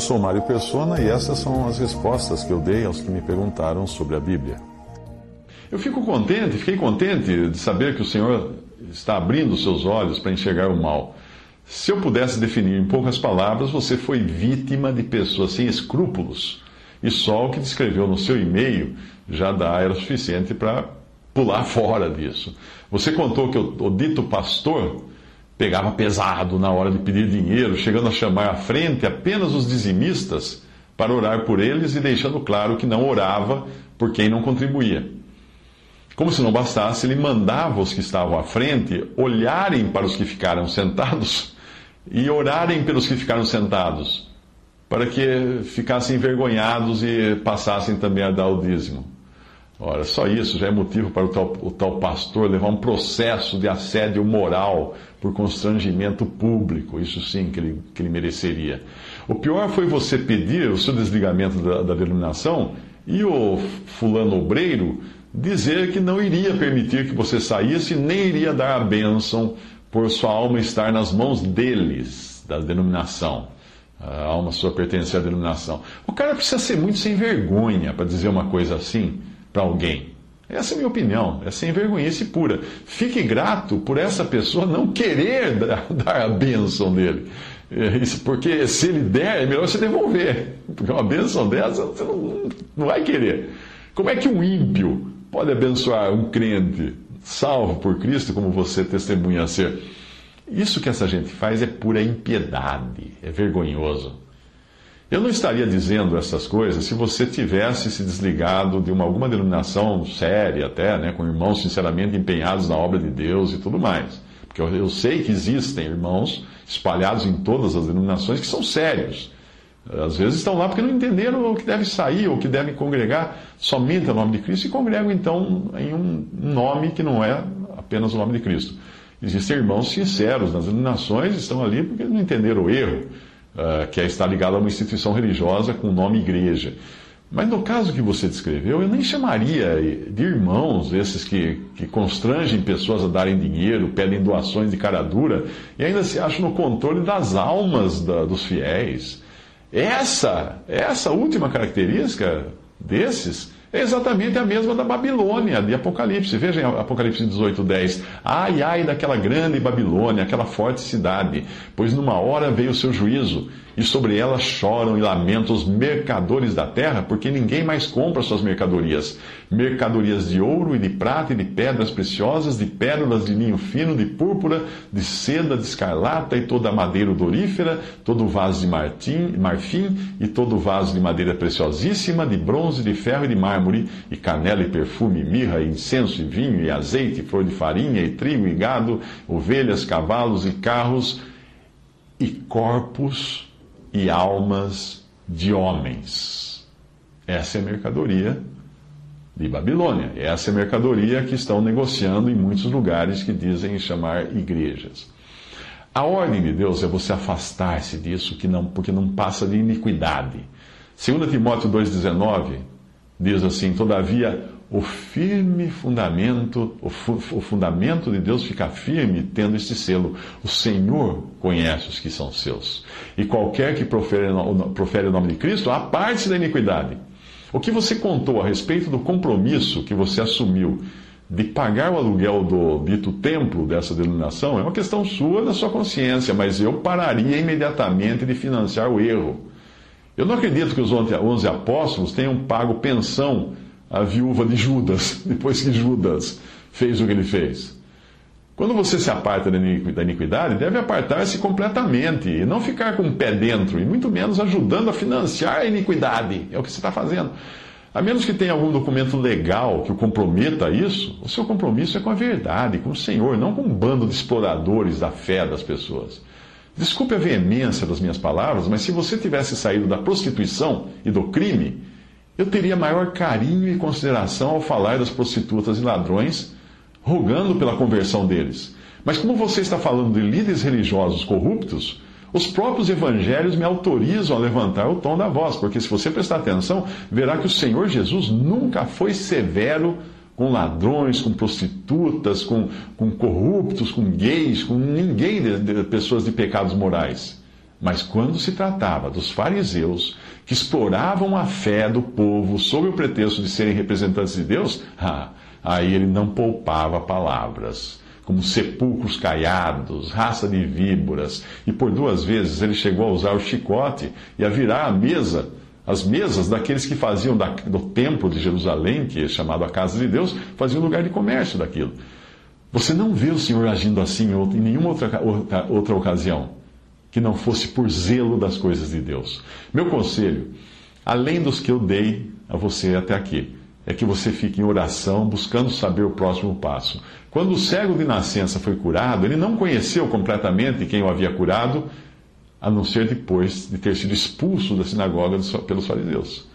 Eu sou Mário Persona e essas são as respostas que eu dei aos que me perguntaram sobre a Bíblia. Eu fico contente, fiquei contente de saber que o Senhor está abrindo seus olhos para enxergar o mal. Se eu pudesse definir em poucas palavras, você foi vítima de pessoas sem escrúpulos. E só o que descreveu no seu e-mail já dá era suficiente para pular fora disso. Você contou que o, o dito pastor pegava pesado na hora de pedir dinheiro, chegando a chamar à frente apenas os dizimistas para orar por eles e deixando claro que não orava por quem não contribuía. Como se não bastasse, ele mandava os que estavam à frente olharem para os que ficaram sentados e orarem pelos que ficaram sentados, para que ficassem envergonhados e passassem também a dar o dízimo. Ora, só isso já é motivo para o tal, o tal, pastor levar um processo de assédio moral por constrangimento público. Isso sim que ele, que ele mereceria. O pior foi você pedir o seu desligamento da, da denominação e o fulano obreiro dizer que não iria permitir que você saísse, nem iria dar a bênção por sua alma estar nas mãos deles, da denominação. A alma sua pertence à denominação. O cara precisa ser muito sem vergonha para dizer uma coisa assim para alguém. Essa é a minha opinião, é sem vergonhice pura. Fique grato por essa pessoa não querer dar a bênção dele. É porque se ele der, é melhor você devolver. Porque uma bênção dessa você não, não vai querer. Como é que um ímpio pode abençoar um crente salvo por Cristo, como você testemunha ser? Isso que essa gente faz é pura impiedade, é vergonhoso. Eu não estaria dizendo essas coisas se você tivesse se desligado de uma, alguma denominação séria, até, né, com irmãos sinceramente empenhados na obra de Deus e tudo mais. Porque eu, eu sei que existem irmãos espalhados em todas as denominações que são sérios. Às vezes estão lá porque não entenderam o que deve sair, ou que devem congregar somente o nome de Cristo e congregam então em um nome que não é apenas o nome de Cristo. Existem irmãos sinceros nas denominações, estão ali porque não entenderam o erro uh, que é estar ligado a uma instituição religiosa com o nome igreja. Mas no caso que você descreveu, eu nem chamaria de irmãos esses que, que constrangem pessoas a darem dinheiro, pedem doações de cara dura e ainda se acham no controle das almas da, dos fiéis. Essa, essa última característica desses é exatamente a mesma da Babilônia, de Apocalipse. Veja em Apocalipse 18, 10. Ai, ai daquela grande Babilônia, aquela forte cidade, pois numa hora veio o seu juízo, e sobre ela choram e lamentam os mercadores da terra, porque ninguém mais compra suas mercadorias. Mercadorias de ouro e de prata e de pedras preciosas, de pérolas de linho fino, de púrpura, de seda, de escarlata e toda a madeira odorífera, todo vaso de martim, marfim e todo vaso de madeira preciosíssima, de bronze, de ferro e de mármore, e canela e perfume, mirra, e incenso e vinho e azeite, flor de farinha e trigo e gado, ovelhas, cavalos e carros, e corpos e almas de homens. Essa é a mercadoria de Babilônia. Essa é a mercadoria que estão negociando em muitos lugares que dizem chamar igrejas. A ordem de Deus é você afastar-se disso, que não, porque não passa de iniquidade. 2 Timóteo 2,19 diz assim: Todavia, o firme fundamento, o, o, fundamento de Deus fica firme tendo este selo. O Senhor conhece os que são seus. E qualquer que profere, profere o nome de Cristo, aparte da iniquidade. O que você contou a respeito do compromisso que você assumiu de pagar o aluguel do dito templo dessa denominação é uma questão sua, da sua consciência, mas eu pararia imediatamente de financiar o erro. Eu não acredito que os onze apóstolos tenham pago pensão a viúva de Judas, depois que Judas fez o que ele fez. Quando você se aparta da iniquidade, deve apartar-se completamente e não ficar com o pé dentro, e muito menos ajudando a financiar a iniquidade. É o que você está fazendo. A menos que tenha algum documento legal que o comprometa a isso, o seu compromisso é com a verdade, com o Senhor, não com um bando de exploradores da fé das pessoas. Desculpe a veemência das minhas palavras, mas se você tivesse saído da prostituição e do crime, eu teria maior carinho e consideração ao falar das prostitutas e ladrões, rogando pela conversão deles. Mas como você está falando de líderes religiosos corruptos, os próprios evangelhos me autorizam a levantar o tom da voz, porque se você prestar atenção, verá que o Senhor Jesus nunca foi severo com ladrões, com prostitutas, com, com corruptos, com gays, com ninguém de, de pessoas de pecados morais. Mas quando se tratava dos fariseus, que exploravam a fé do povo sob o pretexto de serem representantes de Deus, ah, aí ele não poupava palavras como sepulcros caiados, raça de víboras, e por duas vezes ele chegou a usar o chicote e a virar a mesa, as mesas daqueles que faziam da, do templo de Jerusalém, que é chamado a casa de Deus, faziam lugar de comércio daquilo. Você não vê o Senhor agindo assim em nenhuma outra, outra, outra ocasião que não fosse por zelo das coisas de Deus. Meu conselho, além dos que eu dei a você até aqui, é que você fique em oração, buscando saber o próximo passo. Quando o cego de nascença foi curado, ele não conheceu completamente quem o havia curado, a não ser depois de ter sido expulso da sinagoga pelos fariseus.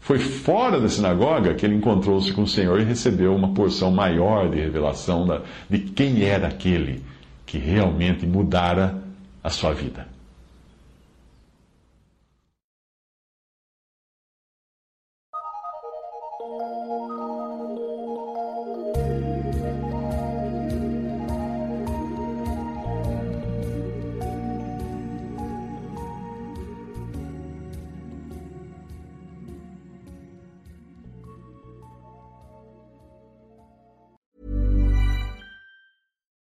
Foi fora da sinagoga que ele encontrou-se com o Senhor e recebeu uma porção maior de revelação de quem era aquele que realmente mudara a sua vida.